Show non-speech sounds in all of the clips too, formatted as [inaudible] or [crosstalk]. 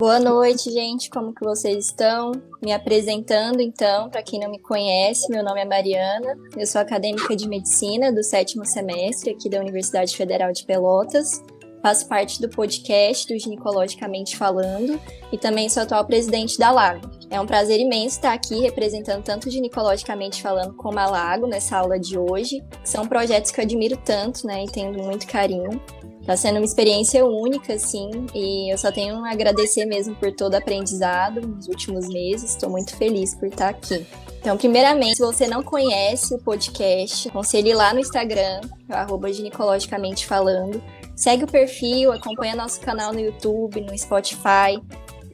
Boa noite, gente. Como que vocês estão? Me apresentando, então, para quem não me conhece, meu nome é Mariana. Eu sou acadêmica de medicina do sétimo semestre aqui da Universidade Federal de Pelotas. Faço parte do podcast do Ginecologicamente Falando e também sou atual presidente da Lago. É um prazer imenso estar aqui representando tanto Ginecologicamente Falando como a Lago nessa aula de hoje. São projetos que eu admiro tanto, né, e tenho muito carinho. Tá sendo uma experiência única, assim, e eu só tenho a agradecer mesmo por todo o aprendizado nos últimos meses. Estou muito feliz por estar aqui. Então, primeiramente, se você não conhece o podcast, aconselho ir lá no Instagram, arroba ginecologicamente falando. Segue o perfil, acompanha nosso canal no YouTube, no Spotify.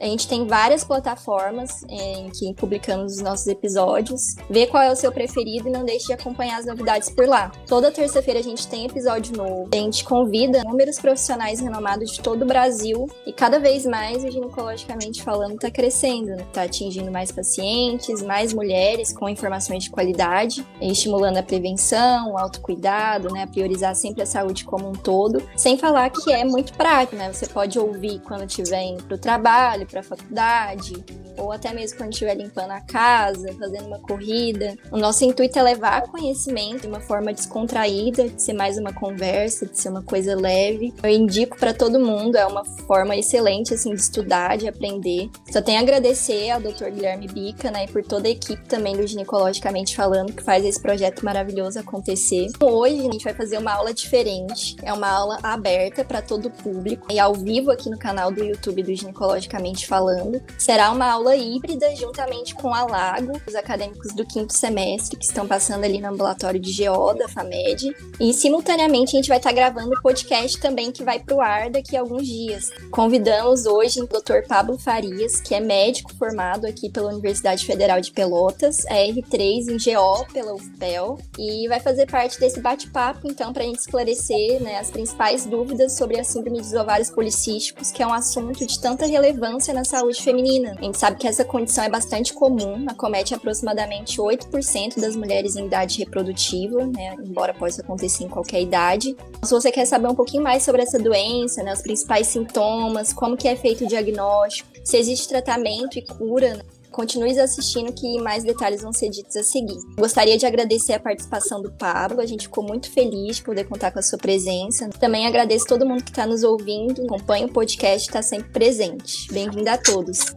A gente tem várias plataformas em que publicamos os nossos episódios. Vê qual é o seu preferido e não deixe de acompanhar as novidades por lá. Toda terça-feira a gente tem episódio novo. A gente convida inúmeros profissionais renomados de todo o Brasil e cada vez mais ginecologicamente falando está crescendo, né? Tá atingindo mais pacientes, mais mulheres com informações de qualidade, estimulando a prevenção, o autocuidado, né? Priorizar sempre a saúde como um todo. Sem falar que é muito prático, né? Você pode ouvir quando estiver indo para o trabalho, para a faculdade, ou até mesmo quando estiver limpando a casa, fazendo uma corrida. O nosso intuito é levar conhecimento de uma forma descontraída, de ser mais uma conversa, de ser uma coisa leve. Eu indico para todo mundo, é uma forma excelente assim de estudar, de aprender. Só tenho a agradecer ao Dr. Guilherme Bica, né, e por toda a equipe também do Ginecologicamente Falando, que faz esse projeto maravilhoso acontecer. Hoje a gente vai fazer uma aula diferente, é uma aula aberta para todo o público e ao vivo aqui no canal do YouTube do Ginecologicamente Falando. Será uma aula híbrida juntamente com a Lago, os acadêmicos do quinto semestre que estão passando ali no ambulatório de GO da FAMED. E simultaneamente a gente vai estar gravando o podcast também que vai para o ar daqui a alguns dias. Convidamos hoje o Dr. Pablo Farias, que é médico formado aqui pela Universidade Federal de Pelotas, é R3 em GO pela UFPEL, e vai fazer parte desse bate-papo então para a gente esclarecer né, as principais dúvidas sobre a síndrome dos ovários policísticos, que é um assunto de tanta relevância na saúde feminina. A gente sabe que essa condição é bastante comum, acomete aproximadamente 8% das mulheres em idade reprodutiva, né, embora possa acontecer em qualquer idade. Se você quer saber um pouquinho mais sobre essa doença, né, os principais sintomas, como que é feito o diagnóstico, se existe tratamento e cura, né, continue assistindo que mais detalhes vão ser ditos a seguir. Gostaria de agradecer a participação do Pablo, a gente ficou muito feliz de poder contar com a sua presença. Também agradeço todo mundo que está nos ouvindo, acompanha o podcast está sempre presente. Bem-vindo a todos.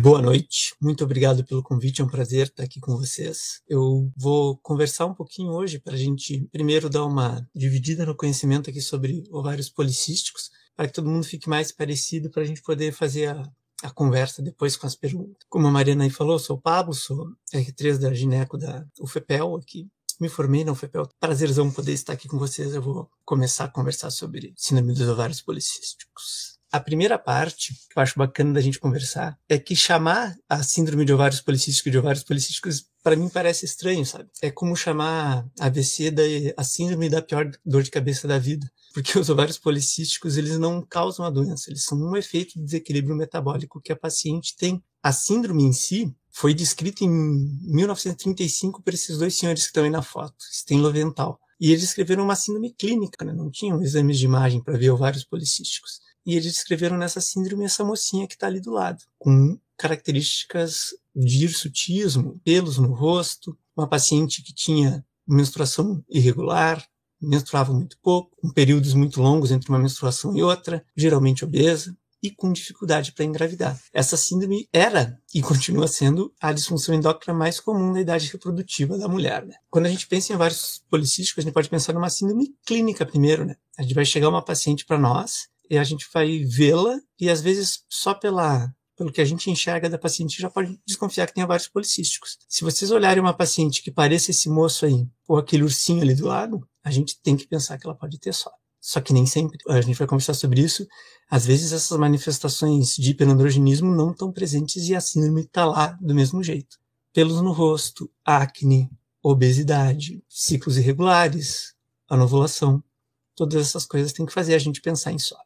Boa noite, muito obrigado pelo convite, é um prazer estar aqui com vocês. Eu vou conversar um pouquinho hoje para a gente primeiro dar uma dividida no conhecimento aqui sobre ovários policísticos, para que todo mundo fique mais parecido, para a gente poder fazer a, a conversa depois com as perguntas. Como a Mariana aí falou, sou Pablo, sou R3 da Gineco da UFPEL aqui. Me formei na UFPEL. Prazerzão poder estar aqui com vocês. Eu vou começar a conversar sobre síndrome dos ovários policísticos. A primeira parte, que eu acho bacana da gente conversar, é que chamar a síndrome de ovários policísticos de ovários policísticos, para mim parece estranho, sabe? É como chamar a AVC da a síndrome da pior dor de cabeça da vida. Porque os ovários policísticos, eles não causam a doença, eles são um efeito de desequilíbrio metabólico que a paciente tem. A síndrome em si foi descrita em 1935 por esses dois senhores que estão aí na foto, Sten Loventhal. E eles escreveram uma síndrome clínica, né? não tinham exames de imagem para ver ovários policísticos e eles descreveram nessa síndrome essa mocinha que está ali do lado, com características de hirsutismo, pelos no rosto, uma paciente que tinha menstruação irregular, menstruava muito pouco, com períodos muito longos entre uma menstruação e outra, geralmente obesa e com dificuldade para engravidar. Essa síndrome era e continua sendo a disfunção endócrina mais comum na idade reprodutiva da mulher. Né? Quando a gente pensa em vários policísticos, a gente pode pensar numa síndrome clínica primeiro. Né? A gente vai chegar uma paciente para nós e a gente vai vê-la e às vezes só pela pelo que a gente enxerga da paciente já pode desconfiar que tem vários policísticos. Se vocês olharem uma paciente que pareça esse moço aí ou aquele ursinho ali do lado, a gente tem que pensar que ela pode ter só. Só que nem sempre. A gente vai conversar sobre isso. Às vezes essas manifestações de hiperandrogenismo não estão presentes e a síndrome está lá do mesmo jeito. Pelos no rosto, acne, obesidade, ciclos irregulares, anovulação. Todas essas coisas têm que fazer a gente pensar em SOP.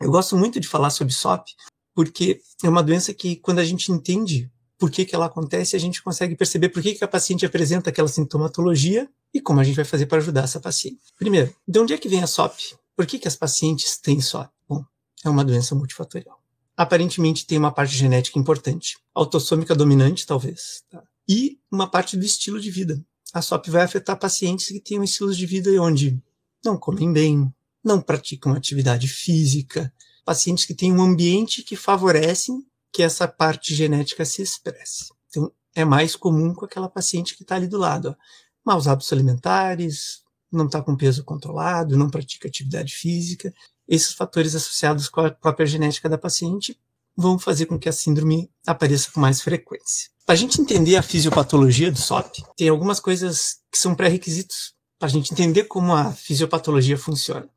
Eu gosto muito de falar sobre SOP, porque é uma doença que, quando a gente entende por que, que ela acontece, a gente consegue perceber por que, que a paciente apresenta aquela sintomatologia e como a gente vai fazer para ajudar essa paciente. Primeiro, de onde é que vem a SOP? Por que, que as pacientes têm SOP? Bom, é uma doença multifatorial. aparentemente tem uma parte genética importante, autossômica dominante, talvez, tá? e uma parte do estilo de vida. A SOP vai afetar pacientes que têm um estilo de vida onde não comem bem, não praticam atividade física, pacientes que têm um ambiente que favorecem que essa parte genética se expresse. Então, é mais comum com aquela paciente que está ali do lado. Ó. Maus hábitos alimentares, não está com peso controlado, não pratica atividade física. Esses fatores associados com a própria genética da paciente vão fazer com que a síndrome apareça com mais frequência. Para a gente entender a fisiopatologia do SOP, tem algumas coisas que são pré-requisitos para a gente entender como a fisiopatologia funciona.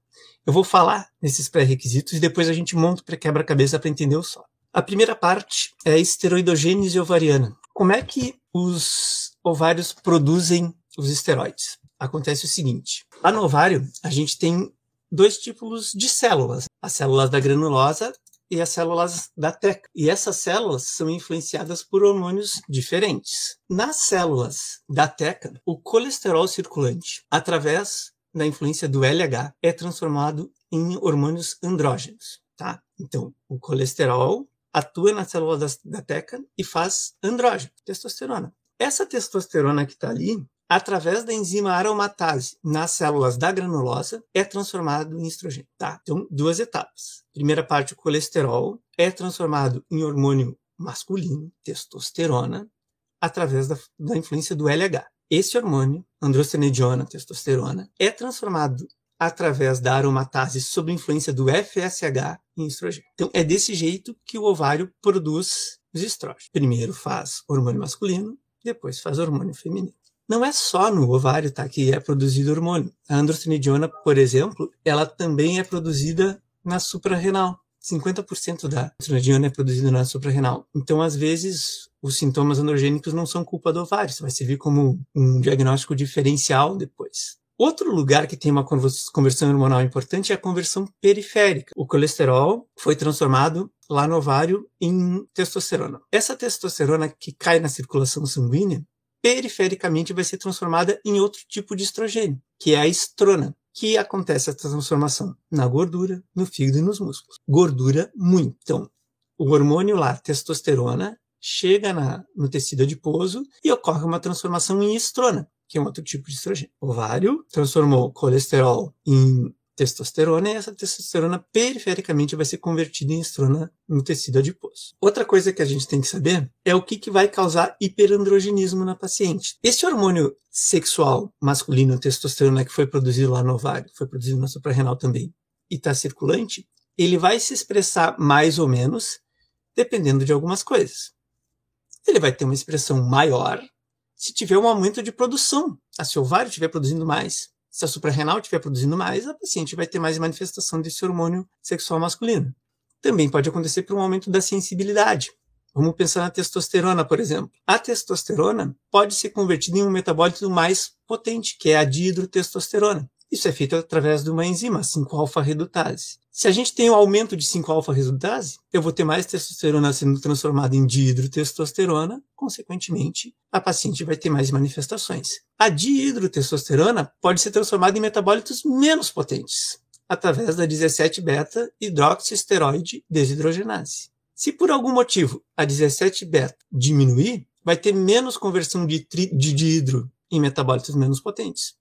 Eu vou falar nesses pré-requisitos e depois a gente monta para quebra-cabeça para entender o SOP. A primeira parte é a esteroidogênese ovariana. Como é que os ovários produzem os esteroides? Acontece o seguinte: lá no ovário, a gente tem dois tipos de células: as células da granulosa e as células da teca. E essas células são influenciadas por hormônios diferentes. Nas células da teca, o colesterol circulante, através da influência do LH, é transformado em hormônios andrógenos. Tá? Então, o colesterol atua na célula da, da teca e faz andrógeno, testosterona. Essa testosterona que está ali, através da enzima aromatase nas células da granulosa, é transformado em estrogênio. Tá? Então, duas etapas. Primeira parte, o colesterol é transformado em hormônio masculino, testosterona, através da, da influência do LH. Esse hormônio, androstenediona, testosterona, é transformado através da aromatase sob influência do FSH em estrogênio. Então, é desse jeito que o ovário produz os estrógenos. Primeiro faz hormônio masculino, depois faz hormônio feminino. Não é só no ovário tá, que é produzido hormônio. A androstenediona, por exemplo, ela também é produzida na suprarrenal. 50% da androstenediona é produzida na suprarrenal. Então, às vezes, os sintomas androgênicos não são culpa do ovário. Isso vai servir como um diagnóstico diferencial depois. Outro lugar que tem uma conversão hormonal importante é a conversão periférica. O colesterol foi transformado lá no ovário em testosterona. Essa testosterona que cai na circulação sanguínea, perifericamente vai ser transformada em outro tipo de estrogênio, que é a estrona, que acontece essa transformação na gordura, no fígado e nos músculos. Gordura, muito. Então, o hormônio lá, testosterona, chega na, no tecido adiposo e ocorre uma transformação em estrona, que é um outro tipo de estrogênio. O ovário transformou colesterol em testosterona e essa testosterona perifericamente vai ser convertida em estrona no tecido adiposo. Outra coisa que a gente tem que saber é o que, que vai causar hiperandrogenismo na paciente. Esse hormônio sexual masculino, testosterona, que foi produzido lá no ovário, foi produzido na suprarrenal também, e está circulante, ele vai se expressar mais ou menos dependendo de algumas coisas. Ele vai ter uma expressão maior se tiver um aumento de produção. Se o ovário estiver produzindo mais, se a suprarrenal estiver produzindo mais, a paciente vai ter mais manifestação desse hormônio sexual masculino. Também pode acontecer por um aumento da sensibilidade. Vamos pensar na testosterona, por exemplo. A testosterona pode ser convertida em um metabólito mais potente, que é a dihidrotestosterona. Isso é feito através de uma enzima, 5-alfa-redutase. Se a gente tem um aumento de 5-alfa-redutase, eu vou ter mais testosterona sendo transformada em dihidrotestosterona, consequentemente, a paciente vai ter mais manifestações. A dihidrotestosterona pode ser transformada em metabólitos menos potentes, através da 17-beta-hidroxisteroide desidrogenase. Se por algum motivo a 17-beta diminuir, vai ter menos conversão de, de dihidro em metabólitos menos potentes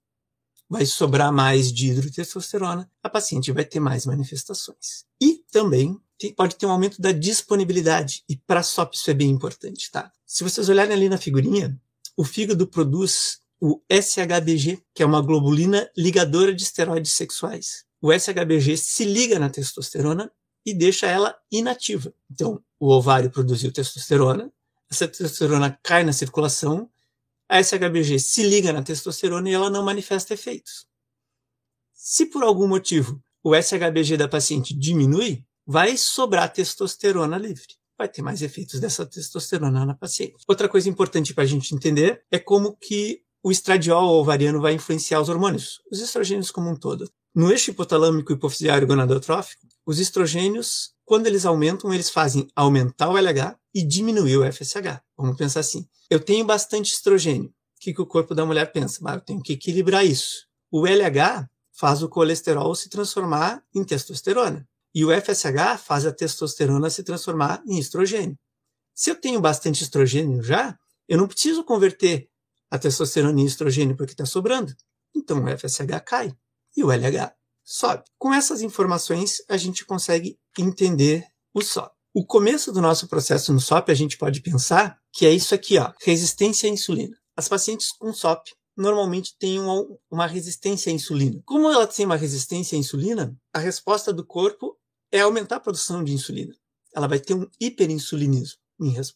vai sobrar mais de hidrotestosterona, a paciente vai ter mais manifestações. E também pode ter um aumento da disponibilidade, e para SOP isso é bem importante, tá? Se vocês olharem ali na figurinha, o fígado produz o SHBG, que é uma globulina ligadora de esteroides sexuais. O SHBG se liga na testosterona e deixa ela inativa. Então, o ovário produziu testosterona, essa testosterona cai na circulação, a SHBG se liga na testosterona e ela não manifesta efeitos. Se por algum motivo o SHBG da paciente diminui, vai sobrar testosterona livre. Vai ter mais efeitos dessa testosterona na paciente. Outra coisa importante para a gente entender é como que o estradiol ovariano vai influenciar os hormônios, os estrogênios como um todo. No eixo hipotalâmico hipoficiário gonadotrófico, os estrogênios, quando eles aumentam, eles fazem aumentar o LH e diminuir o FSH. Vamos pensar assim. Eu tenho bastante estrogênio. O que, que o corpo da mulher pensa? Ah, eu tenho que equilibrar isso. O LH faz o colesterol se transformar em testosterona. E o FSH faz a testosterona se transformar em estrogênio. Se eu tenho bastante estrogênio já, eu não preciso converter a testosterona em estrogênio porque está sobrando. Então o FSH cai e o LH sobe. Com essas informações, a gente consegue entender o SOP. O começo do nosso processo no SOP, a gente pode pensar que é isso aqui, ó, resistência à insulina. As pacientes com SOP normalmente têm uma, uma resistência à insulina. Como ela tem uma resistência à insulina, a resposta do corpo é aumentar a produção de insulina. Ela vai ter um hiperinsulinismo,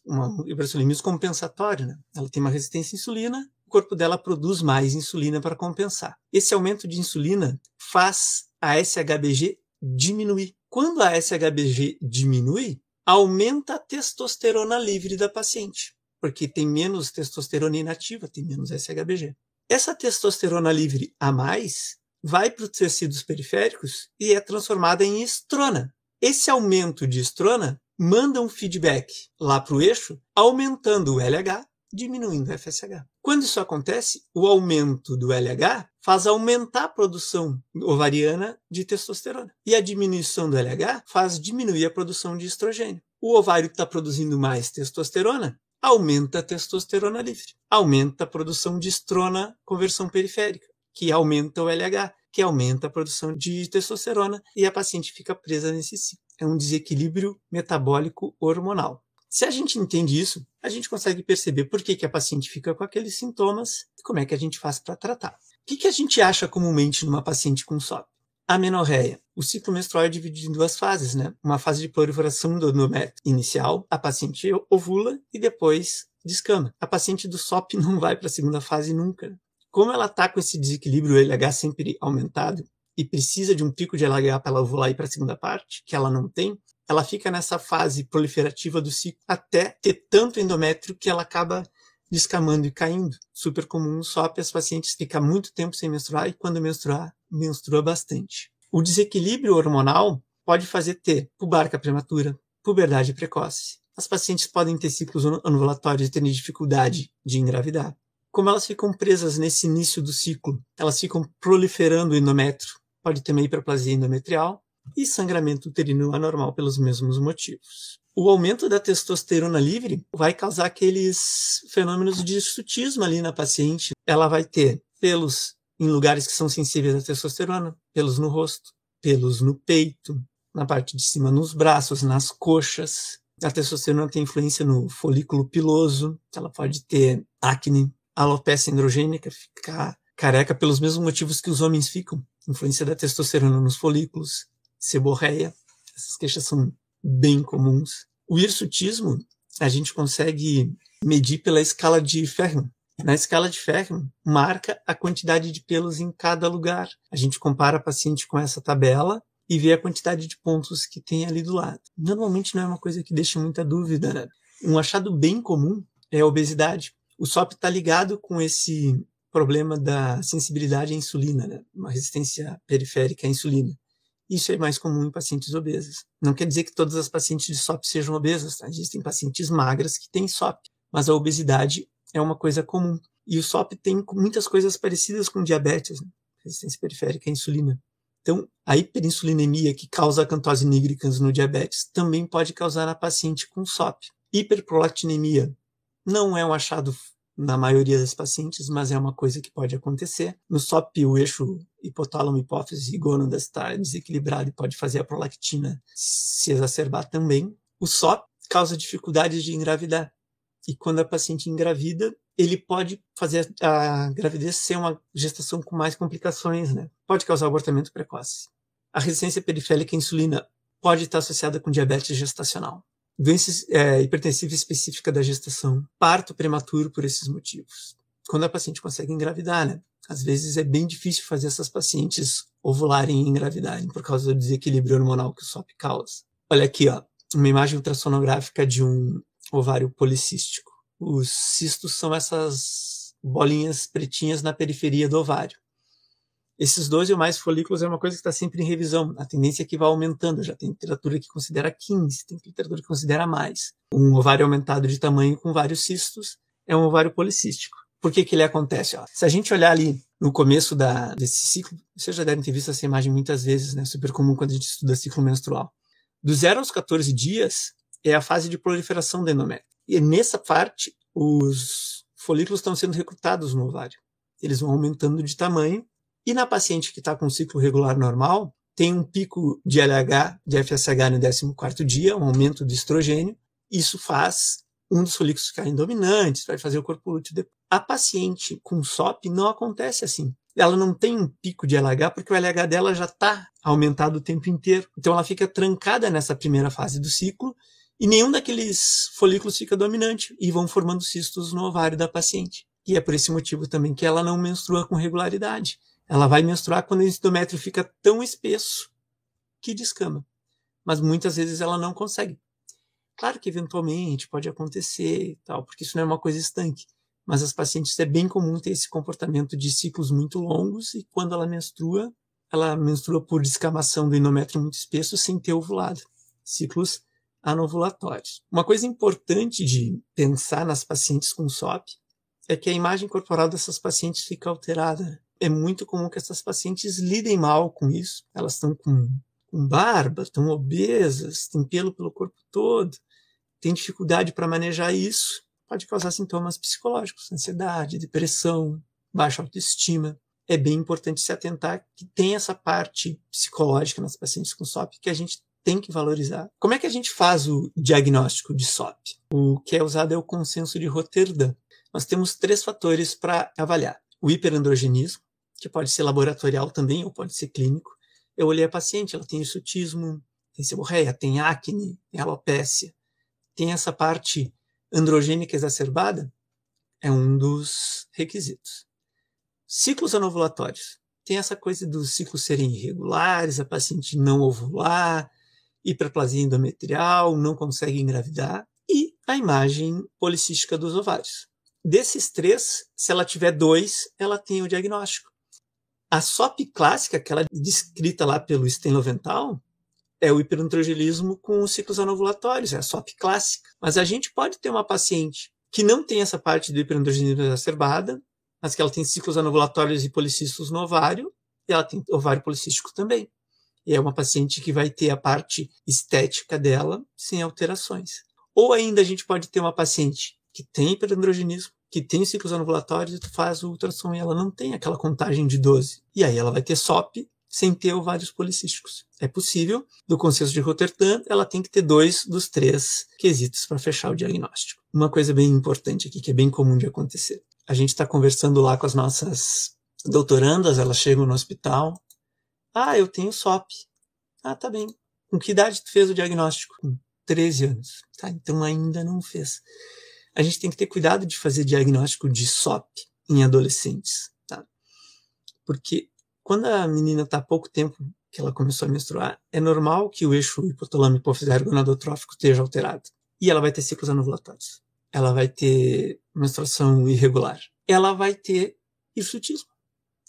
um hiperinsulinismo compensatório. Né? Ela tem uma resistência à insulina, o corpo dela produz mais insulina para compensar. Esse aumento de insulina faz a SHBG diminuir. Quando a SHBG diminui, aumenta a testosterona livre da paciente, porque tem menos testosterona inativa, tem menos SHBG. Essa testosterona livre a mais vai para os tecidos periféricos e é transformada em estrona. Esse aumento de estrona manda um feedback lá para o eixo, aumentando o LH, diminuindo o FSH. Quando isso acontece, o aumento do LH faz aumentar a produção ovariana de testosterona. E a diminuição do LH faz diminuir a produção de estrogênio. O ovário que está produzindo mais testosterona aumenta a testosterona livre. Aumenta a produção de estrona conversão periférica, que aumenta o LH, que aumenta a produção de testosterona e a paciente fica presa nesse ciclo. É um desequilíbrio metabólico hormonal. Se a gente entende isso, a gente consegue perceber por que, que a paciente fica com aqueles sintomas e como é que a gente faz para tratar. O que, que a gente acha comumente numa paciente com SOP? Amenorreia. O ciclo menstrual é dividido em duas fases, né? Uma fase de proliferação do endométrio inicial, a paciente ovula e depois descama. A paciente do SOP [laughs] não vai para a segunda fase nunca. Como ela está com esse desequilíbrio LH sempre aumentado e precisa de um pico de LH para ela ovular e para a segunda parte, que ela não tem, ela fica nessa fase proliferativa do ciclo até ter tanto endométrio que ela acaba descamando e caindo. Super comum só para as pacientes ficar muito tempo sem menstruar e quando menstruar, menstrua bastante. O desequilíbrio hormonal pode fazer ter pubarca prematura, puberdade precoce. As pacientes podem ter ciclos anovulatórios e terem dificuldade de engravidar. Como elas ficam presas nesse início do ciclo, elas ficam proliferando o endométrio, pode ter uma hiperplasia endometrial e sangramento uterino anormal pelos mesmos motivos. O aumento da testosterona livre vai causar aqueles fenômenos de sutismo ali na paciente. Ela vai ter pelos em lugares que são sensíveis à testosterona, pelos no rosto, pelos no peito, na parte de cima nos braços, nas coxas. A testosterona tem influência no folículo piloso, ela pode ter acne, alopecia androgênica, ficar careca pelos mesmos motivos que os homens ficam, influência da testosterona nos folículos, seborreia. Essas queixas são bem comuns. O hirsutismo a gente consegue medir pela escala de Fermat. Na escala de Fermat, marca a quantidade de pelos em cada lugar. A gente compara a paciente com essa tabela e vê a quantidade de pontos que tem ali do lado. Normalmente não é uma coisa que deixa muita dúvida. Né? Um achado bem comum é a obesidade. O SOP está ligado com esse problema da sensibilidade à insulina, né? uma resistência periférica à insulina. Isso é mais comum em pacientes obesas. Não quer dizer que todas as pacientes de SOP sejam obesas, tá? Existem pacientes magras que têm SOP, mas a obesidade é uma coisa comum. E o SOP tem muitas coisas parecidas com diabetes, né? resistência periférica à insulina. Então, a hiperinsulinemia que causa acantose nigricans no diabetes também pode causar na paciente com SOP. Hiperprolactinemia não é um achado na maioria das pacientes, mas é uma coisa que pode acontecer. No SOP, o eixo hipotálamo, hipófise e gônadas está desequilibrado e pode fazer a prolactina se exacerbar também. O SOP causa dificuldades de engravidar. E quando a paciente engravida, ele pode fazer a gravidez ser uma gestação com mais complicações, né? Pode causar abortamento precoce. A resistência periférica à insulina pode estar associada com diabetes gestacional doença é, hipertensiva específica da gestação, parto prematuro por esses motivos. Quando a paciente consegue engravidar, né? Às vezes é bem difícil fazer essas pacientes ovularem e engravidarem por causa do desequilíbrio hormonal que o SOP causa. Olha aqui, ó, uma imagem ultrassonográfica de um ovário policístico. Os cistos são essas bolinhas pretinhas na periferia do ovário. Esses 12 ou mais folículos é uma coisa que está sempre em revisão. A tendência é que vá aumentando. Já tem literatura que considera 15, tem literatura que considera mais. Um ovário aumentado de tamanho com vários cistos é um ovário policístico. Por que, que ele acontece? Ó, se a gente olhar ali no começo da, desse ciclo, vocês já devem ter visto essa imagem muitas vezes, né? Super comum quando a gente estuda ciclo menstrual. Do 0 aos 14 dias é a fase de proliferação do endométrio. E nessa parte, os folículos estão sendo recrutados no ovário. Eles vão aumentando de tamanho. E na paciente que está com ciclo regular normal, tem um pico de LH, de FSH no 14 dia, um aumento do estrogênio. Isso faz um dos folículos ficarem dominantes, vai fazer o corpo lúteo depois. A paciente com SOP não acontece assim. Ela não tem um pico de LH porque o LH dela já está aumentado o tempo inteiro. Então ela fica trancada nessa primeira fase do ciclo e nenhum daqueles folículos fica dominante e vão formando cistos no ovário da paciente. E é por esse motivo também que ela não menstrua com regularidade. Ela vai menstruar quando o endométrio fica tão espesso que descama. Mas muitas vezes ela não consegue. Claro que eventualmente pode acontecer e tal, porque isso não é uma coisa estanque mas as pacientes é bem comum ter esse comportamento de ciclos muito longos e quando ela menstrua, ela menstrua por descamação do endométrio muito espesso sem ter ovulado. Ciclos anovulatórios. Uma coisa importante de pensar nas pacientes com SOP é que a imagem corporal dessas pacientes fica alterada. É muito comum que essas pacientes lidem mal com isso. Elas estão com, com barba, estão obesas, têm pelo pelo corpo todo, têm dificuldade para manejar isso pode causar sintomas psicológicos, ansiedade, depressão, baixa autoestima. É bem importante se atentar que tem essa parte psicológica nas pacientes com SOP que a gente tem que valorizar. Como é que a gente faz o diagnóstico de SOP? O que é usado é o consenso de Roterdã. Nós temos três fatores para avaliar: o hiperandrogenismo, que pode ser laboratorial também ou pode ser clínico. Eu olhei a paciente, ela tem hirsutismo, tem seborreia, tem acne, tem alopecia. Tem essa parte androgênica exacerbada é um dos requisitos. Ciclos anovulatórios. Tem essa coisa dos ciclos serem irregulares, a paciente não ovular, hiperplasia endometrial, não consegue engravidar, e a imagem policística dos ovários. Desses três, se ela tiver dois, ela tem o diagnóstico. A SOP clássica, aquela descrita lá pelo Stenloventhal, é o hiperandrogenismo com os ciclos anovulatórios, é a SOP clássica. Mas a gente pode ter uma paciente que não tem essa parte do hiperandrogenismo exacerbada, mas que ela tem ciclos anovulatórios e policistos no ovário, e ela tem ovário policístico também. E é uma paciente que vai ter a parte estética dela sem alterações. Ou ainda a gente pode ter uma paciente que tem hiperandrogenismo, que tem ciclos anovulatórios, e tu faz o ultrassom e ela não tem aquela contagem de 12. E aí ela vai ter SOP sem ter ovários policísticos. É possível, do consenso de Rotterdam, ela tem que ter dois dos três quesitos para fechar o diagnóstico. Uma coisa bem importante aqui, que é bem comum de acontecer. A gente está conversando lá com as nossas doutorandas, elas chegam no hospital. Ah, eu tenho SOP. Ah, tá bem. Com que idade tu fez o diagnóstico? Com 13 anos. Tá, então ainda não fez. A gente tem que ter cuidado de fazer diagnóstico de SOP em adolescentes, tá? Porque quando a menina está há pouco tempo que ela começou a menstruar, é normal que o eixo hipotalâmico gonadotrófico esteja alterado. E ela vai ter ciclos anovulatórios. Ela vai ter menstruação irregular. Ela vai ter hirsutismo.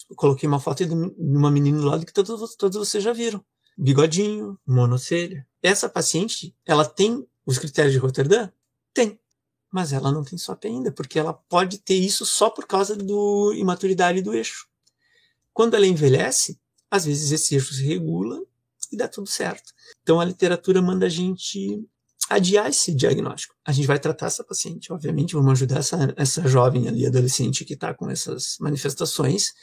Eu coloquei uma foto de uma menina do lado que todos, todos vocês já viram. Bigodinho, monocelha. Essa paciente, ela tem os critérios de Rotterdam? Tem. Mas ela não tem SOP ainda, porque ela pode ter isso só por causa do imaturidade do eixo. Quando ela envelhece, às vezes esse eixo se regula e dá tudo certo. Então a literatura manda a gente adiar esse diagnóstico. A gente vai tratar essa paciente, obviamente, vamos ajudar essa, essa jovem ali, adolescente que está com essas manifestações,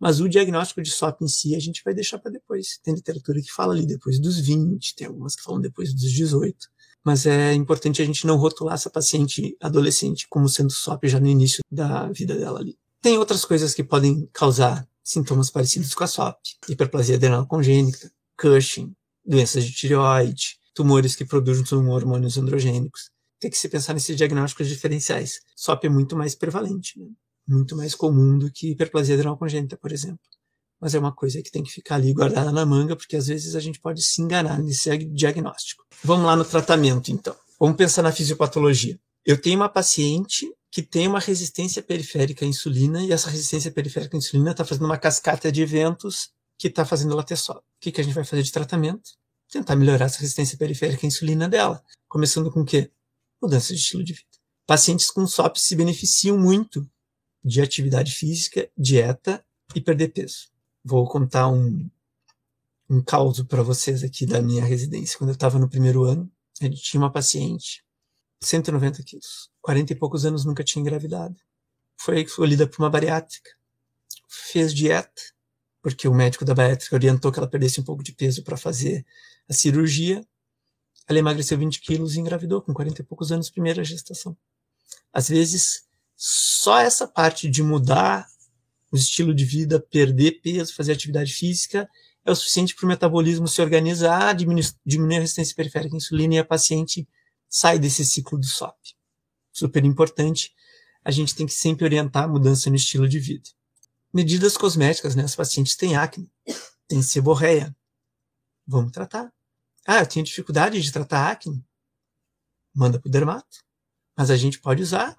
mas o diagnóstico de SOP em si a gente vai deixar para depois. Tem literatura que fala ali depois dos 20, tem algumas que falam depois dos 18. Mas é importante a gente não rotular essa paciente adolescente como sendo SOP já no início da vida dela ali. Tem outras coisas que podem causar sintomas parecidos com a SOP, hiperplasia adrenal congênita, Cushing, doenças de tireoide, tumores que produzem hormônios androgênicos. Tem que se pensar nesses diagnósticos diferenciais. SOP é muito mais prevalente, né? muito mais comum do que hiperplasia adrenal congênita, por exemplo. Mas é uma coisa que tem que ficar ali guardada na manga, porque às vezes a gente pode se enganar nesse diagnóstico. Vamos lá no tratamento, então. Vamos pensar na fisiopatologia. Eu tenho uma paciente que tem uma resistência periférica à insulina e essa resistência periférica à insulina está fazendo uma cascata de eventos que está fazendo ela ter SOP. O que, que a gente vai fazer de tratamento? Tentar melhorar essa resistência periférica à insulina dela. Começando com o quê? Mudança de estilo de vida. Pacientes com SOP se beneficiam muito de atividade física, dieta e perder peso. Vou contar um, um caso para vocês aqui da minha residência. Quando eu estava no primeiro ano, a gente tinha uma paciente, 190 quilos, 40 e poucos anos, nunca tinha engravidado. Foi escolhida por uma bariátrica. Fez dieta, porque o médico da bariátrica orientou que ela perdesse um pouco de peso para fazer a cirurgia. Ela emagreceu 20 quilos e engravidou com 40 e poucos anos, primeira gestação. Às vezes, só essa parte de mudar o estilo de vida, perder peso, fazer atividade física, é o suficiente para o metabolismo se organizar, diminuir, diminuir a resistência periférica à insulina e a paciente sai desse ciclo do SOP. Super importante. A gente tem que sempre orientar a mudança no estilo de vida. Medidas cosméticas, né? As pacientes têm acne, têm seborreia. Vamos tratar. Ah, eu tenho dificuldade de tratar acne. Manda para o dermato. Mas a gente pode usar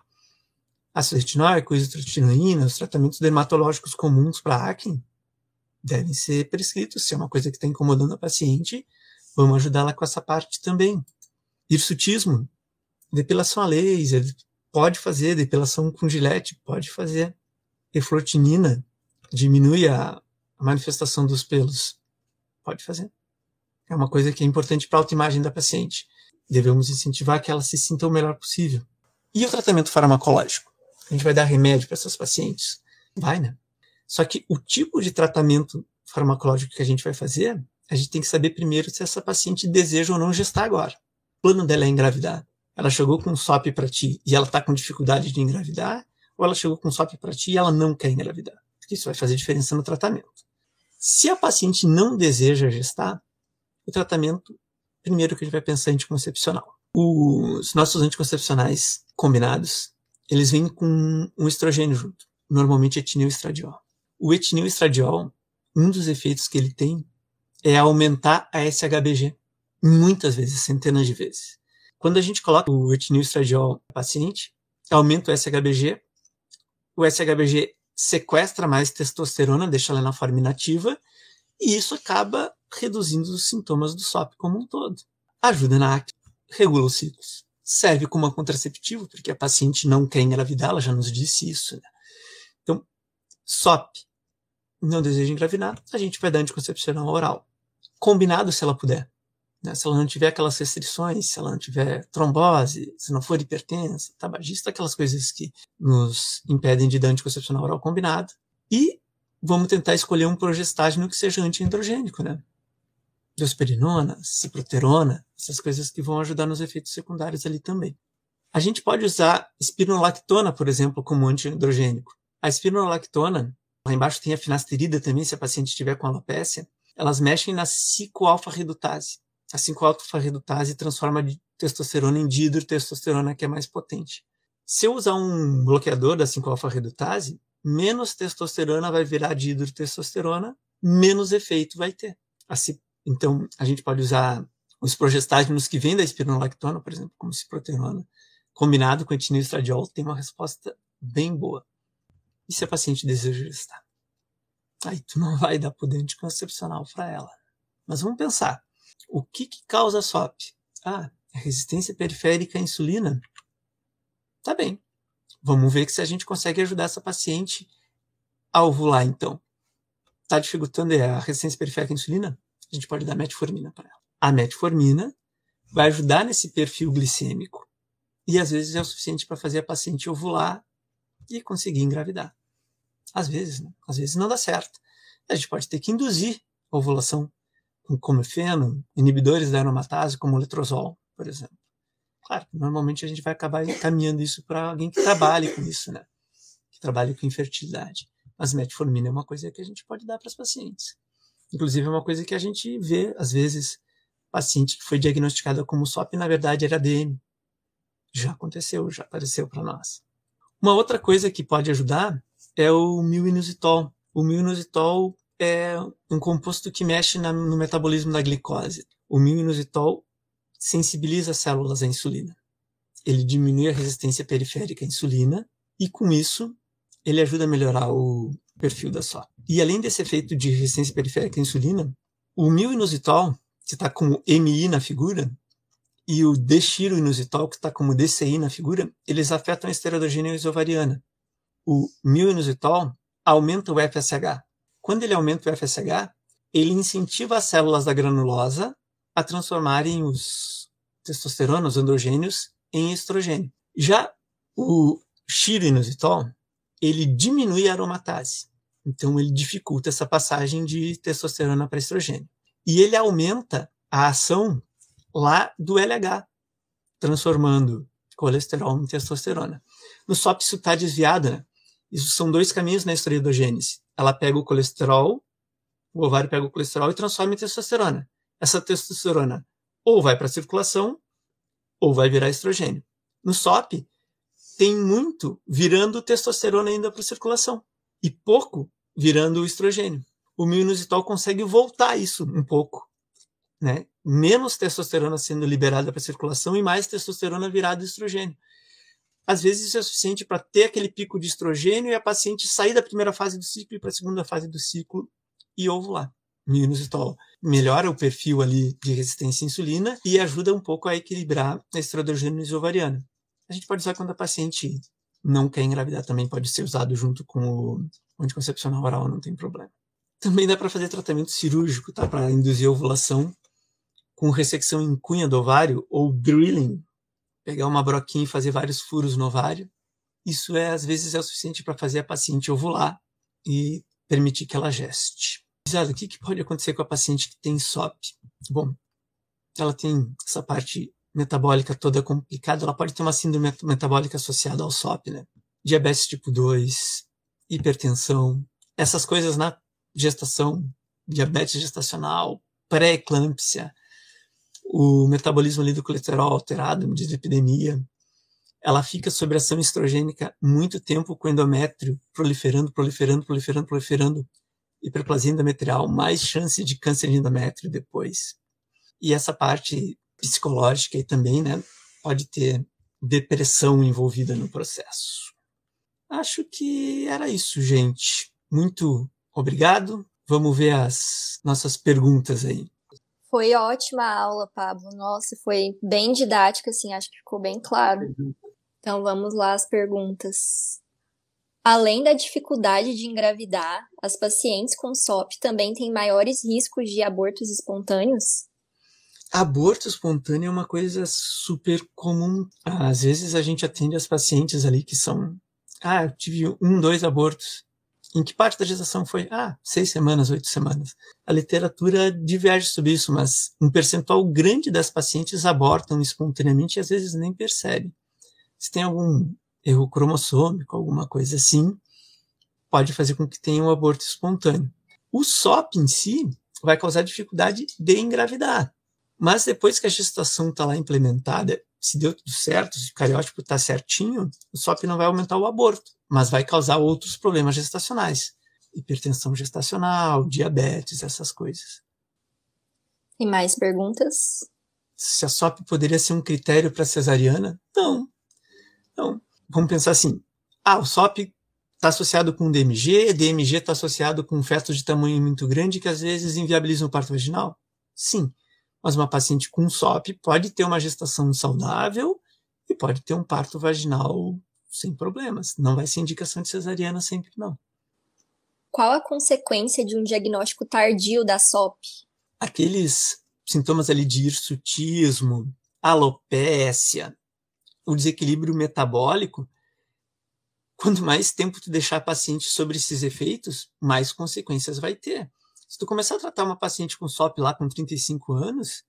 ácido retinóico, isotretinoína, os tratamentos dermatológicos comuns para acne devem ser prescritos. Se é uma coisa que está incomodando a paciente, vamos ajudá-la com essa parte também. Hirsutismo, depilação a laser, pode fazer, depilação com gilete, pode fazer. Eflotinina, diminui a, manifestação dos pelos, pode fazer. É uma coisa que é importante para a autoimagem da paciente. Devemos incentivar que ela se sinta o melhor possível. E o tratamento farmacológico? A gente vai dar remédio para essas pacientes? Vai, né? Só que o tipo de tratamento farmacológico que a gente vai fazer, a gente tem que saber primeiro se essa paciente deseja ou não gestar agora. O plano dela é engravidar. Ela chegou com um SOP para ti e ela está com dificuldade de engravidar, ou ela chegou com um SOP para ti e ela não quer engravidar. Isso vai fazer diferença no tratamento. Se a paciente não deseja gestar, o tratamento, primeiro que a gente vai pensar é anticoncepcional. Os nossos anticoncepcionais combinados, eles vêm com um estrogênio junto, normalmente etinil estradiol. O etinil estradiol, um dos efeitos que ele tem é aumentar a SHBG, muitas vezes, centenas de vezes. Quando a gente coloca o etinil estradiol no paciente, aumenta o SHBG, o SHBG sequestra mais testosterona, deixa ela na forma inativa, e isso acaba reduzindo os sintomas do SOP como um todo. Ajuda na acne, regula os ciclos serve como contraceptivo, porque a paciente não quer engravidar, ela já nos disse isso. Né? Então, SOP, não deseja engravidar, a gente vai dar anticoncepcional oral. Combinado se ela puder. Né? Se ela não tiver aquelas restrições, se ela não tiver trombose, se não for hipertensa, tabagista, aquelas coisas que nos impedem de dar anticoncepcional oral combinado. E vamos tentar escolher um progestágeno que seja antiandrogênico, né? diosperinona, ciproterona, essas coisas que vão ajudar nos efeitos secundários ali também. A gente pode usar espironolactona, por exemplo, como antiandrogênico. A espironolactona, lá embaixo tem a finasterida também, se a paciente estiver com alopécia, elas mexem na 5-alfa-redutase. A 5-alfa-redutase transforma testosterona em dihidrotestosterona, que é mais potente. Se eu usar um bloqueador da 5-alfa-redutase, menos testosterona vai virar dihidrotestosterona, menos efeito vai ter. Então, a gente pode usar os progestágenos que vêm da espironolactona, por exemplo, como ciproterona, combinado com etinil estradiol, tem uma resposta bem boa. E se a paciente deseja gestar? Aí tu não vai dar poder anticoncepcional para ela. Mas vamos pensar. O que, que causa SOP? Ah, é resistência periférica à insulina. Tá bem. Vamos ver se a gente consegue ajudar essa paciente a ovular, então. Tá dificultando a resistência periférica à insulina? a gente pode dar metformina para ela. A metformina vai ajudar nesse perfil glicêmico e às vezes é o suficiente para fazer a paciente ovular e conseguir engravidar. Às vezes, né? às vezes não dá certo. A gente pode ter que induzir a ovulação com comefeno, inibidores da aromatase, como o letrozol, por exemplo. Claro, normalmente a gente vai acabar encaminhando isso para alguém que trabalhe com isso, né? Que trabalhe com infertilidade. Mas metformina é uma coisa que a gente pode dar para as pacientes. Inclusive, é uma coisa que a gente vê, às vezes, paciente que foi diagnosticada como SOP, na verdade era DM. Já aconteceu, já apareceu para nós. Uma outra coisa que pode ajudar é o milvinusitol. O milvinusitol é um composto que mexe na, no metabolismo da glicose. O milvinusitol sensibiliza as células à insulina. Ele diminui a resistência periférica à insulina e, com isso, ele ajuda a melhorar o perfil da SOP. E além desse efeito de resistência periférica à insulina, o milvinusitol, que está como MI na figura, e o dexiroinositol, que está como DCI na figura, eles afetam a esteroidogênese ovariana. o mil-inositol aumenta o FSH. Quando ele aumenta o FSH, ele incentiva as células da granulosa a transformarem os testosterona, os androgênios, em estrogênio. Já o xiro-inositol, ele diminui a aromatase. Então, ele dificulta essa passagem de testosterona para estrogênio. E ele aumenta a ação lá do LH, transformando colesterol em testosterona. No SOP isso está desviado, né? Isso são dois caminhos na esteroidogênese. Ela pega o colesterol, o ovário pega o colesterol e transforma em testosterona. Essa testosterona ou vai para a circulação ou vai virar estrogênio. No SOP, tem muito virando testosterona ainda para a circulação e pouco virando o estrogênio. O milnusitol consegue voltar isso um pouco, né? Menos testosterona sendo liberada para a circulação e mais testosterona virada estrogênio. Às vezes isso é suficiente para ter aquele pico de estrogênio e a paciente sair da primeira fase do ciclo e para a segunda fase do ciclo e ovular. Milnusitol melhora o perfil ali de resistência à insulina e ajuda um pouco a equilibrar a estrodogênese ovariana. A gente pode usar quando a paciente não quer engravidar, também pode ser usado junto com o anticoncepcional oral, não tem problema. Também dá para fazer tratamento cirúrgico, tá? Para induzir ovulação com ressecção em cunha do ovário ou drilling, pegar uma broquinha e fazer vários furos no ovário. Isso é às vezes é o suficiente para fazer a paciente ovular e permitir que ela geste. O que, que pode acontecer com a paciente que tem SOP? Bom, ela tem essa parte metabólica toda complicada, ela pode ter uma síndrome metabólica associada ao SOP, né? Diabetes tipo 2, hipertensão, essas coisas na gestação, diabetes gestacional, pré-eclâmpsia, o metabolismo ali do colesterol alterado, dislipidemia, ela fica sob ação estrogênica muito tempo com o endométrio proliferando, proliferando, proliferando, proliferando, hiperplasia endometrial, mais chance de câncer de endométrio depois. E essa parte psicológica e também, né, pode ter depressão envolvida no processo. Acho que era isso, gente. Muito obrigado. Vamos ver as nossas perguntas aí. Foi ótima a aula, Pablo. Nossa, foi bem didática, assim, acho que ficou bem claro. Então vamos lá as perguntas. Além da dificuldade de engravidar, as pacientes com SOP também têm maiores riscos de abortos espontâneos? Aborto espontâneo é uma coisa super comum. Às vezes a gente atende as pacientes ali que são. Ah, eu tive um, dois abortos. Em que parte da gestação foi? Ah, seis semanas, oito semanas. A literatura diverge sobre isso, mas um percentual grande das pacientes abortam espontaneamente e às vezes nem percebem. Se tem algum erro cromossômico, alguma coisa assim, pode fazer com que tenha um aborto espontâneo. O SOP em si vai causar dificuldade de engravidar. Mas depois que a gestação está lá implementada, se deu tudo certo, se o cariótipo está certinho, o SOP não vai aumentar o aborto, mas vai causar outros problemas gestacionais. Hipertensão gestacional, diabetes, essas coisas. E mais perguntas? Se a SOP poderia ser um critério para cesariana? Não. Não. Vamos pensar assim. Ah, o SOP está associado com DMG, DMG está associado com fetos de tamanho muito grande que às vezes inviabilizam o parto vaginal? Sim. Mas uma paciente com SOP pode ter uma gestação saudável e pode ter um parto vaginal sem problemas. Não vai ser indicação de cesariana sempre, não. Qual a consequência de um diagnóstico tardio da SOP? Aqueles sintomas ali de hirsutismo, alopécia, o desequilíbrio metabólico, quanto mais tempo tu deixar a paciente sobre esses efeitos, mais consequências vai ter. Se tu começar a tratar uma paciente com SOP lá com 35 anos,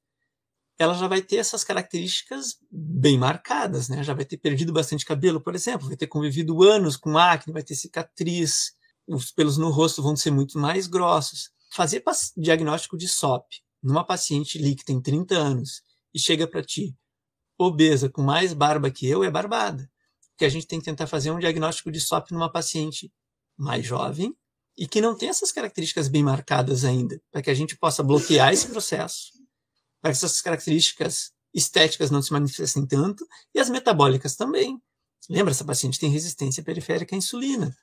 ela já vai ter essas características bem marcadas, né? Já vai ter perdido bastante cabelo, por exemplo, vai ter convivido anos com acne, vai ter cicatriz, os pelos no rosto vão ser muito mais grossos. Fazer diagnóstico de SOP numa paciente ali que tem 30 anos e chega para ti obesa com mais barba que eu é barbada. Porque a gente tem que tentar fazer um diagnóstico de SOP numa paciente mais jovem e que não tem essas características bem marcadas ainda, para que a gente possa bloquear esse processo, para que essas características estéticas não se manifestem tanto, e as metabólicas também. Lembra, essa paciente tem resistência periférica à insulina.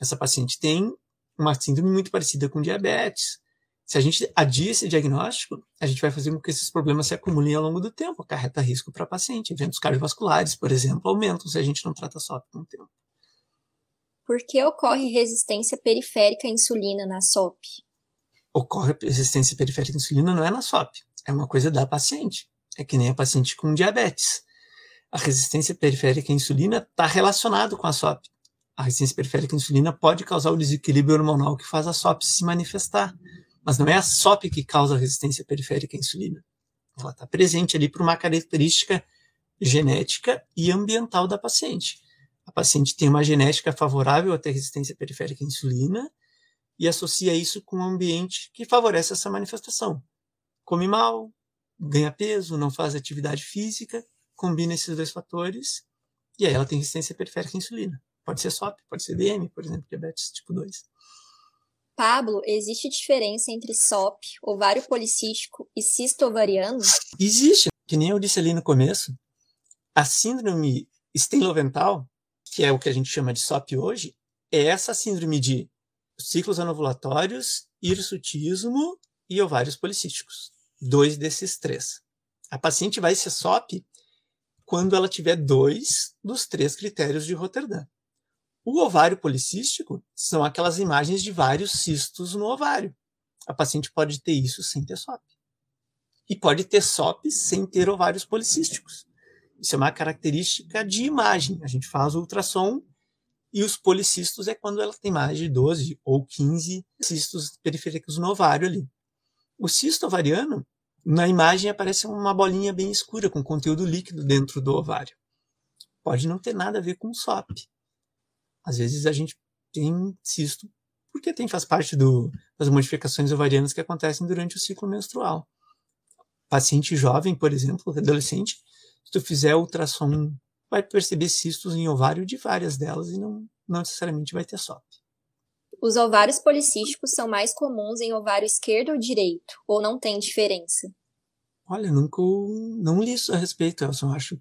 Essa paciente tem uma síndrome muito parecida com diabetes. Se a gente adia esse diagnóstico, a gente vai fazer com que esses problemas se acumulem ao longo do tempo, acarreta risco para a paciente. Eventos cardiovasculares, por exemplo, aumentam se a gente não trata só com o tempo. Por que ocorre resistência periférica à insulina na SOP? Ocorre resistência periférica à insulina não é na SOP, é uma coisa da paciente. É que nem a paciente com diabetes. A resistência periférica à insulina está relacionado com a SOP. A resistência periférica à insulina pode causar o desequilíbrio hormonal que faz a SOP se manifestar, mas não é a SOP que causa a resistência periférica à insulina. Ela está presente ali por uma característica genética e ambiental da paciente. A paciente tem uma genética favorável a ter resistência periférica à insulina e associa isso com um ambiente que favorece essa manifestação. Come mal, ganha peso, não faz atividade física, combina esses dois fatores e aí ela tem resistência periférica à insulina. Pode ser SOP, pode ser DM, por exemplo, diabetes tipo 2. Pablo, existe diferença entre SOP, ovário policístico e cisto ovariano? Existe, que nem eu disse ali no começo. A síndrome Stenloventhal, que é o que a gente chama de SOP hoje, é essa síndrome de ciclos anovulatórios, hirsutismo e ovários policísticos. Dois desses três. A paciente vai ser SOP quando ela tiver dois dos três critérios de Rotterdam. O ovário policístico são aquelas imagens de vários cistos no ovário. A paciente pode ter isso sem ter SOP. E pode ter SOP sem ter ovários policísticos. Isso é uma característica de imagem. A gente faz o ultrassom e os policistos é quando ela tem mais de 12 ou 15 cistos periféricos no ovário ali. O cisto ovariano, na imagem aparece uma bolinha bem escura com conteúdo líquido dentro do ovário. Pode não ter nada a ver com SOP. Às vezes a gente tem cisto porque tem, faz parte do, das modificações ovarianas que acontecem durante o ciclo menstrual. Paciente jovem, por exemplo, adolescente, se tu fizer ultrassom, vai perceber cistos em ovário de várias delas e não, não necessariamente vai ter SOP. Os ovários policísticos são mais comuns em ovário esquerdo ou direito, ou não tem diferença? Olha, nunca não li isso a respeito, Elson. Acho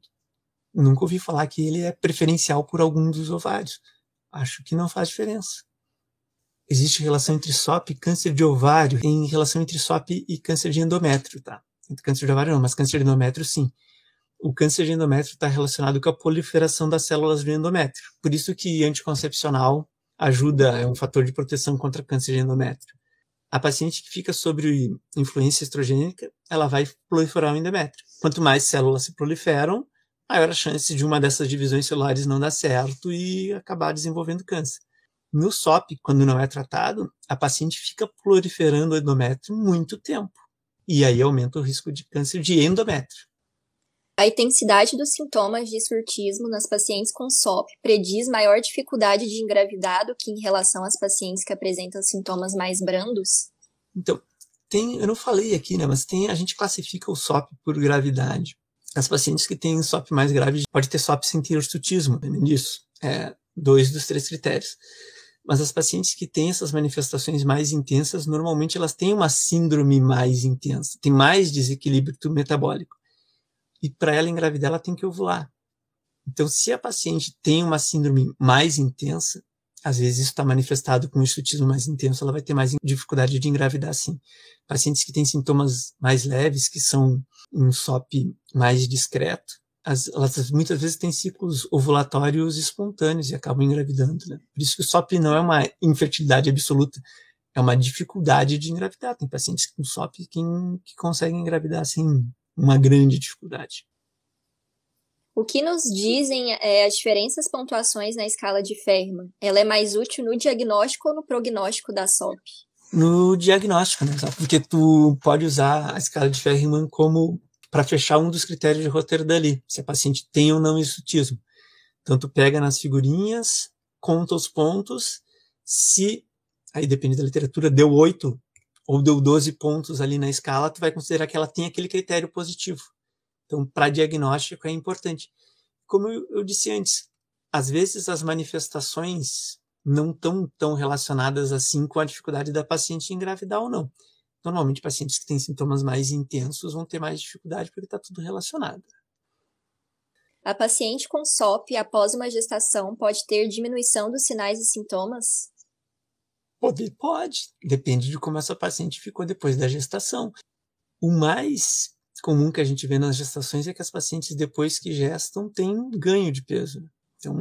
nunca ouvi falar que ele é preferencial por algum dos ovários. Acho que não faz diferença. Existe relação entre SOP e câncer de ovário, em relação entre SOP e câncer de endométrio, tá? Entre câncer de ovário não, mas câncer de endométrio sim. O câncer de endométrio está relacionado com a proliferação das células do endométrio. Por isso que anticoncepcional ajuda, é um fator de proteção contra câncer de endométrio. A paciente que fica sobre influência estrogênica, ela vai proliferar o endométrio. Quanto mais células se proliferam, maior a chance de uma dessas divisões celulares não dar certo e acabar desenvolvendo câncer. No SOP, quando não é tratado, a paciente fica proliferando o endométrio muito tempo. E aí aumenta o risco de câncer de endométrio. A intensidade dos sintomas de surtismo nas pacientes com SOP prediz maior dificuldade de engravidar do que em relação às pacientes que apresentam sintomas mais brandos? Então, tem, eu não falei aqui, né, mas tem, a gente classifica o SOP por gravidade. As pacientes que têm SOP mais grave pode ter SOP sem ter hirsutismo, disso. É dois dos três critérios. Mas as pacientes que têm essas manifestações mais intensas, normalmente elas têm uma síndrome mais intensa, tem mais desequilíbrio metabólico. E para ela engravidar, ela tem que ovular. Então, se a paciente tem uma síndrome mais intensa, às vezes isso está manifestado com um hirsutismo mais intenso, ela vai ter mais dificuldade de engravidar sim. Pacientes que têm sintomas mais leves, que são um SOP mais discreto, as, elas muitas vezes têm ciclos ovulatórios espontâneos e acabam engravidando. Né? Por isso que o SOP não é uma infertilidade absoluta, é uma dificuldade de engravidar. Tem pacientes com SOP que, que conseguem engravidar sem uma grande dificuldade. O que nos dizem é as diferentes pontuações na escala de Fermat? Ela é mais útil no diagnóstico ou no prognóstico da SOP? No diagnóstico, né? Porque tu pode usar a escala de Fermat como para fechar um dos critérios de Rotterdam ali, se a paciente tem ou não hirsutismo. Então tu pega nas figurinhas, conta os pontos, se aí depende da literatura, deu 8 ou deu 12 pontos ali na escala, tu vai considerar que ela tem aquele critério positivo. Então, para diagnóstico é importante. Como eu, eu disse antes, às vezes as manifestações não estão tão relacionadas assim com a dificuldade da paciente engravidar ou não. Normalmente, pacientes que têm sintomas mais intensos vão ter mais dificuldade porque está tudo relacionado. A paciente com SOP após uma gestação pode ter diminuição dos sinais e sintomas? Pode, pode. Depende de como essa paciente ficou depois da gestação. O mais comum que a gente vê nas gestações é que as pacientes, depois que gestam, têm ganho de peso. Então,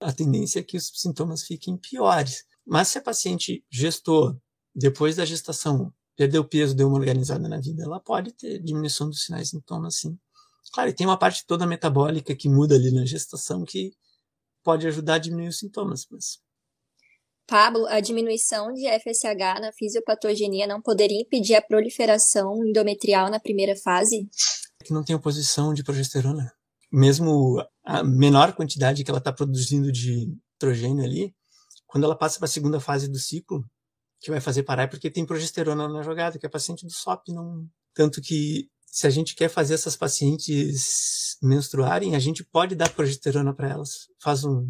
a tendência é que os sintomas fiquem piores. Mas se a paciente gestou, depois da gestação, perdeu peso, deu uma organizada na vida, ela pode ter diminuição dos sinais e sintomas, sim. Claro, e tem uma parte toda metabólica que muda ali na gestação que pode ajudar a diminuir os sintomas, mas Pablo, a diminuição de FSH na fisiopatogenia não poderia impedir a proliferação endometrial na primeira fase? Que não tem oposição de progesterona. Mesmo a menor quantidade que ela está produzindo de estrogênio ali, quando ela passa para a segunda fase do ciclo, que vai fazer parar, é porque tem progesterona na jogada, que a paciente do SOP não. Tanto que, se a gente quer fazer essas pacientes menstruarem, a gente pode dar progesterona para elas. Faz um,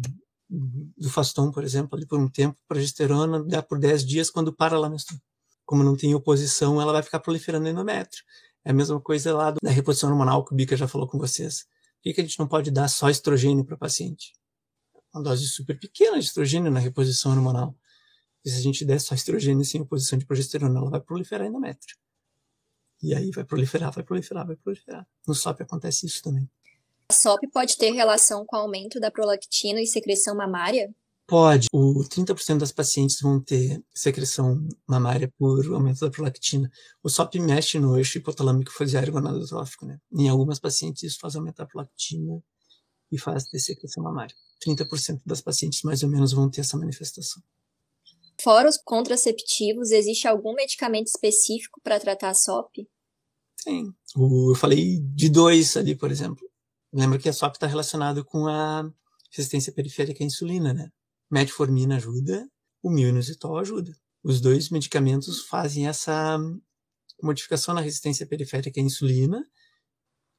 do Faston, por exemplo, ali por um tempo, progesterona dá por 10 dias quando para lá menstruar. Como não tem oposição, ela vai ficar proliferando endométrio. É a mesma coisa lá da reposição hormonal que o Bica já falou com vocês. Por que a gente não pode dar só estrogênio para o paciente? Uma dose super pequena de estrogênio na reposição hormonal. E se a gente der só estrogênio sem oposição de progesterona, ela vai proliferar endométrio. E aí vai proliferar, vai proliferar, vai proliferar. No SOP acontece isso também. A SOP pode ter relação com o aumento da prolactina e secreção mamária? Pode. O 30% das pacientes vão ter secreção mamária por aumento da prolactina. O SOP mexe no eixo hipotalâmico fosiário gonadotrófico, né? Em algumas pacientes isso faz aumentar a prolactina e faz ter secreção mamária. 30% das pacientes mais ou menos vão ter essa manifestação. Fora os contraceptivos, existe algum medicamento específico para tratar a SOP? Tem. eu falei de dois ali, por exemplo. Lembra que a SOP está relacionado com a resistência periférica à insulina, né? Metformina ajuda, o milnozitol ajuda. Os dois medicamentos fazem essa modificação na resistência periférica à insulina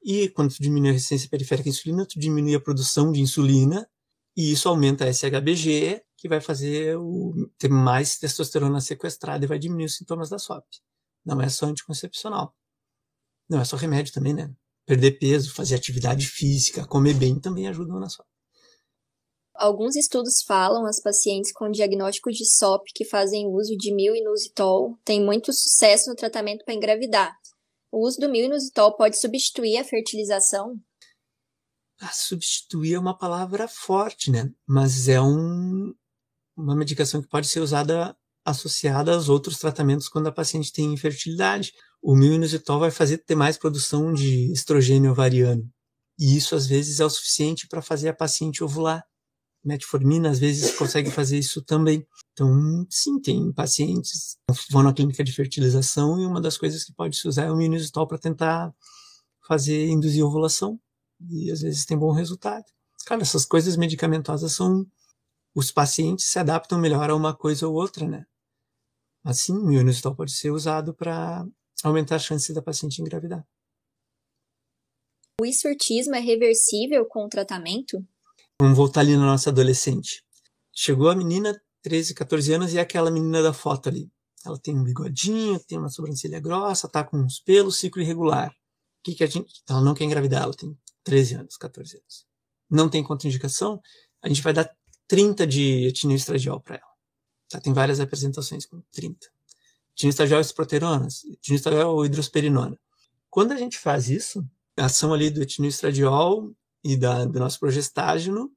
e quando tu diminui a resistência periférica à insulina, tu diminui a produção de insulina e isso aumenta a SHBG, que vai fazer o, ter mais testosterona sequestrada e vai diminuir os sintomas da SOP. Não é só anticoncepcional. Não é só remédio também, né? Perder peso, fazer atividade física, comer bem também ajudam na SOP. Alguns estudos falam as pacientes com diagnóstico de SOP que fazem uso de milinusitol têm muito sucesso no tratamento para engravidar. O uso do milinusitol pode substituir a fertilização? Ah, substituir é uma palavra forte, né? Mas é um, uma medicação que pode ser usada associada aos outros tratamentos quando a paciente tem infertilidade o milminozitol vai fazer ter mais produção de estrogênio ovariano. E isso, às vezes, é o suficiente para fazer a paciente ovular. Metformina, às vezes, consegue fazer isso também. Então, sim, tem pacientes que vão na clínica de fertilização e uma das coisas que pode se usar é o milminozitol para tentar fazer, induzir ovulação. E, às vezes, tem bom resultado. Cara, essas coisas medicamentosas são... Os pacientes se adaptam melhor a uma coisa ou outra, né? Assim, o milminozitol pode ser usado para aumentar a chance da paciente engravidar. O hisurtismo é reversível com o tratamento? Vamos voltar ali na nossa adolescente. Chegou a menina, 13, 14 anos, e é aquela menina da foto ali. Ela tem um bigodinho, tem uma sobrancelha grossa, tá com uns pelos, ciclo irregular. O que, que a gente. Ela não quer engravidar, ela tem 13 anos, 14 anos. Não tem contraindicação, a gente vai dar 30 de etinil estradiol para ela. Tá, tem várias apresentações com 30 tinestagiol proteronas, tinestagiol ou hidrosperinona. Quando a gente faz isso, a ação ali do etinoestradiol e da, do nosso progestágeno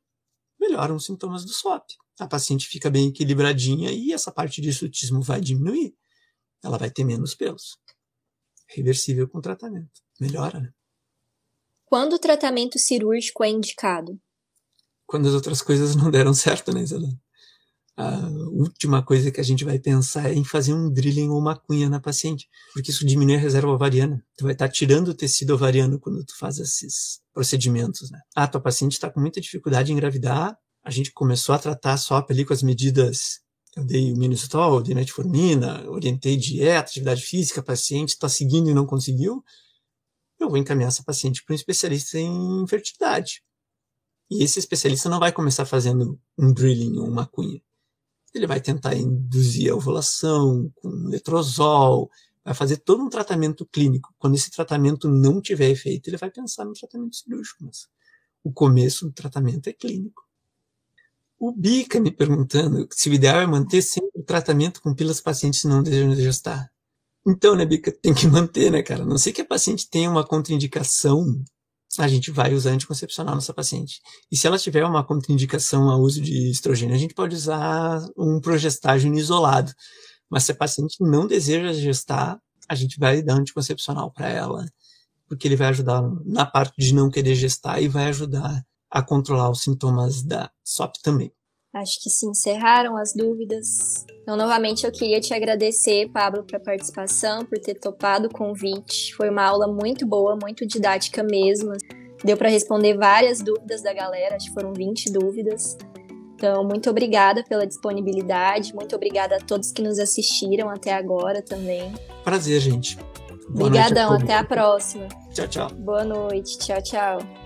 melhoram os sintomas do SWAP. A paciente fica bem equilibradinha e essa parte de sutismo vai diminuir. Ela vai ter menos pelos. Reversível com tratamento. Melhora, né? Quando o tratamento cirúrgico é indicado? Quando as outras coisas não deram certo, né, Isadora? A última coisa que a gente vai pensar é em fazer um drilling ou uma cunha na paciente, porque isso diminui a reserva ovariana. Tu vai estar tirando o tecido ovariano quando tu faz esses procedimentos, né? Ah, tua paciente está com muita dificuldade em engravidar, a gente começou a tratar SOP ali com as medidas eu dei o minisol, dei metformina, orientei dieta, atividade física, paciente está seguindo e não conseguiu, eu vou encaminhar essa paciente para um especialista em fertilidade. E esse especialista não vai começar fazendo um drilling ou uma cunha. Ele vai tentar induzir a ovulação com letrozol, vai fazer todo um tratamento clínico. Quando esse tratamento não tiver efeito, ele vai pensar no tratamento cirúrgico, mas o começo do tratamento é clínico. O Bica me perguntando se o ideal é manter sempre o tratamento com pilas pacientes não desejam gestar. Então, né, Bica, tem que manter, né, cara? A não sei que a paciente tenha uma contraindicação a gente vai usar anticoncepcional nessa paciente. E se ela tiver uma contraindicação ao uso de estrogênio, a gente pode usar um progestágeno isolado. Mas se a paciente não deseja gestar, a gente vai dar anticoncepcional para ela, porque ele vai ajudar na parte de não querer gestar e vai ajudar a controlar os sintomas da SOP também. Acho que se encerraram as dúvidas. Então, novamente, eu queria te agradecer, Pablo, pela participação, por ter topado o convite. Foi uma aula muito boa, muito didática mesmo. Deu para responder várias dúvidas da galera, acho que foram 20 dúvidas. Então, muito obrigada pela disponibilidade, muito obrigada a todos que nos assistiram até agora também. Prazer, gente. Boa Obrigadão, a até a próxima. Tchau, tchau. Boa noite, tchau, tchau.